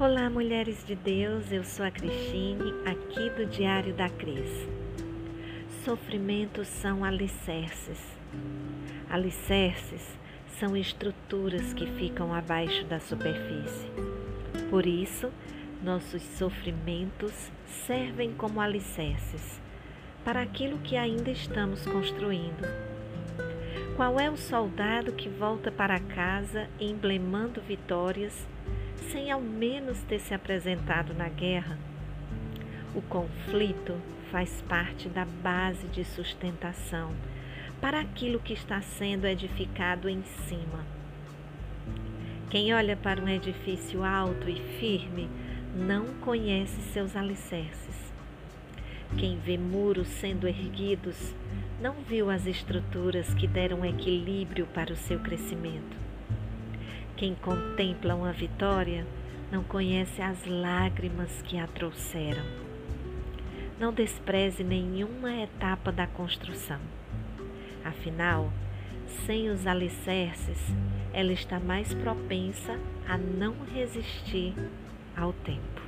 Olá, mulheres de Deus, eu sou a Cristine, aqui do Diário da Cris. Sofrimentos são alicerces. Alicerces são estruturas que ficam abaixo da superfície. Por isso, nossos sofrimentos servem como alicerces para aquilo que ainda estamos construindo. Qual é o soldado que volta para casa emblemando vitórias? Sem ao menos ter se apresentado na guerra. O conflito faz parte da base de sustentação para aquilo que está sendo edificado em cima. Quem olha para um edifício alto e firme não conhece seus alicerces. Quem vê muros sendo erguidos não viu as estruturas que deram equilíbrio para o seu crescimento. Quem contempla uma vitória não conhece as lágrimas que a trouxeram. Não despreze nenhuma etapa da construção. Afinal, sem os alicerces, ela está mais propensa a não resistir ao tempo.